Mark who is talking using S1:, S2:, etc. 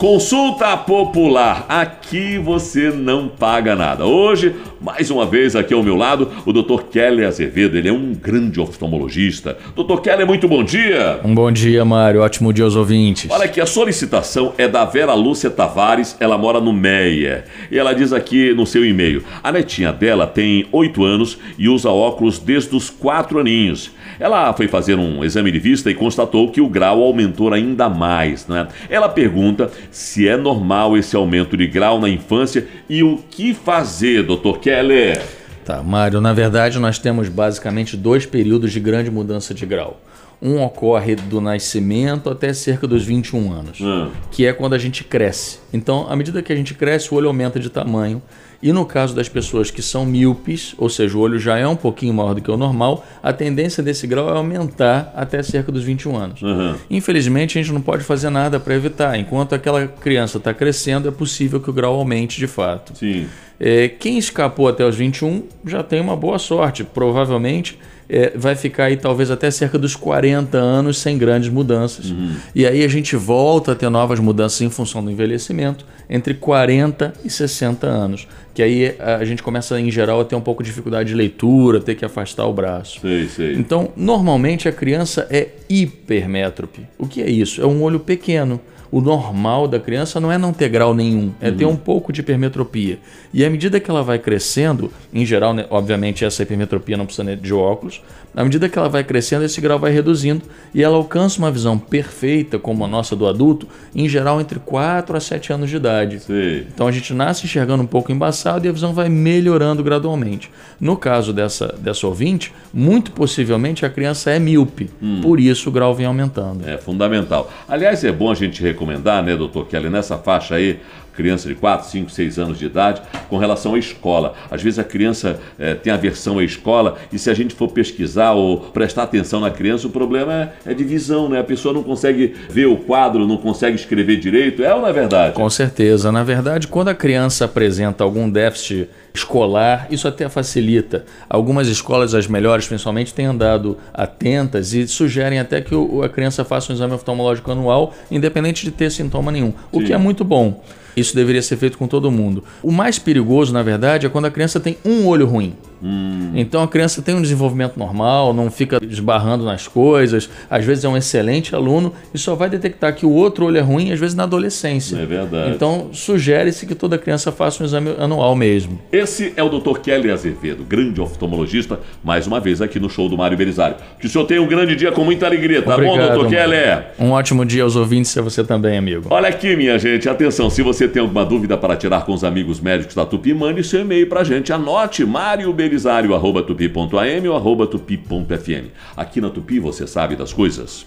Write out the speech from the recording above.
S1: Consulta popular. Aqui você não paga nada. Hoje, mais uma vez aqui ao meu lado, o Dr. Kelly Azevedo. Ele é um grande oftalmologista. Dr. Kelly, muito bom dia.
S2: Um bom dia, Mário. Ótimo dia aos ouvintes.
S1: Olha aqui, a solicitação é da Vera Lúcia Tavares. Ela mora no Meia. E ela diz aqui no seu e-mail: a netinha dela tem 8 anos e usa óculos desde os 4 aninhos. Ela foi fazer um exame de vista e constatou que o grau aumentou ainda mais. Né? Ela pergunta se é normal esse aumento de grau na infância e o que fazer, Dr. Keller.
S2: Tá, Mário, na verdade nós temos basicamente dois períodos de grande mudança de grau. Um ocorre do nascimento até cerca dos 21 anos, hum. que é quando a gente cresce. Então, à medida que a gente cresce, o olho aumenta de tamanho. E no caso das pessoas que são míopes, ou seja, o olho já é um pouquinho maior do que o normal, a tendência desse grau é aumentar até cerca dos 21 anos. Uhum. Infelizmente, a gente não pode fazer nada para evitar. Enquanto aquela criança está crescendo, é possível que o grau aumente de fato. É, quem escapou até os 21 já tem uma boa sorte. Provavelmente é, vai ficar aí talvez até cerca dos 40 anos sem grandes mudanças. Uhum. E aí a gente volta a ter novas mudanças em função do envelhecimento entre 40 e 60 anos. Que aí a gente começa, em geral, a ter um pouco de dificuldade de leitura, ter que afastar o braço.
S1: Sei, sei.
S2: Então, normalmente a criança é hipermétrope. O que é isso? É um olho pequeno o normal da criança não é não ter grau nenhum, é uhum. ter um pouco de hipermetropia. E à medida que ela vai crescendo, em geral, né, obviamente essa hipermetropia não precisa de óculos, à medida que ela vai crescendo, esse grau vai reduzindo e ela alcança uma visão perfeita, como a nossa do adulto, em geral entre 4 a 7 anos de idade.
S1: Sim.
S2: Então a gente nasce enxergando um pouco embaçado e a visão vai melhorando gradualmente. No caso dessa, dessa ouvinte, muito possivelmente a criança é míope, hum. por isso o grau vem aumentando.
S1: É fundamental. Aliás, é bom a gente recomendar, né, doutor Kelly, nessa faixa aí, criança de 4, 5, 6 anos de idade, com relação à escola. Às vezes a criança é, tem aversão à escola e se a gente for pesquisar ou prestar atenção na criança, o problema é, é de visão, né? A pessoa não consegue ver o quadro, não consegue escrever direito. É ou não é verdade?
S2: Com certeza. Na verdade, quando a criança apresenta algum déficit escolar, isso até facilita. Algumas escolas, as melhores principalmente, têm andado atentas e sugerem até que a criança faça um exame oftalmológico anual, independente de ter sintoma nenhum, o que é muito bom. Isso deveria ser feito com todo mundo. O mais perigoso, na verdade, é quando a criança tem um olho ruim. Hum. Então a criança tem um desenvolvimento normal, não fica esbarrando nas coisas, às vezes é um excelente aluno e só vai detectar que o outro olho é ruim, às vezes na adolescência.
S1: É verdade.
S2: Então sugere-se que toda criança faça um exame anual mesmo.
S1: Esse é o Dr. Kelly Azevedo, grande oftalmologista, mais uma vez aqui no show do Mário Belisário. Que o senhor tenha um grande dia com muita alegria, tá
S2: Obrigado,
S1: bom, Dr. Kelly?
S2: Um ótimo dia aos ouvintes e a você também, amigo.
S1: Olha aqui, minha gente, atenção, se você tem alguma dúvida para tirar com os amigos médicos da Tupi, mande seu e-mail pra gente. Anote Mário Belisário, arroba tupi.am ou arroba tupi.fm. Aqui na Tupi você sabe das coisas.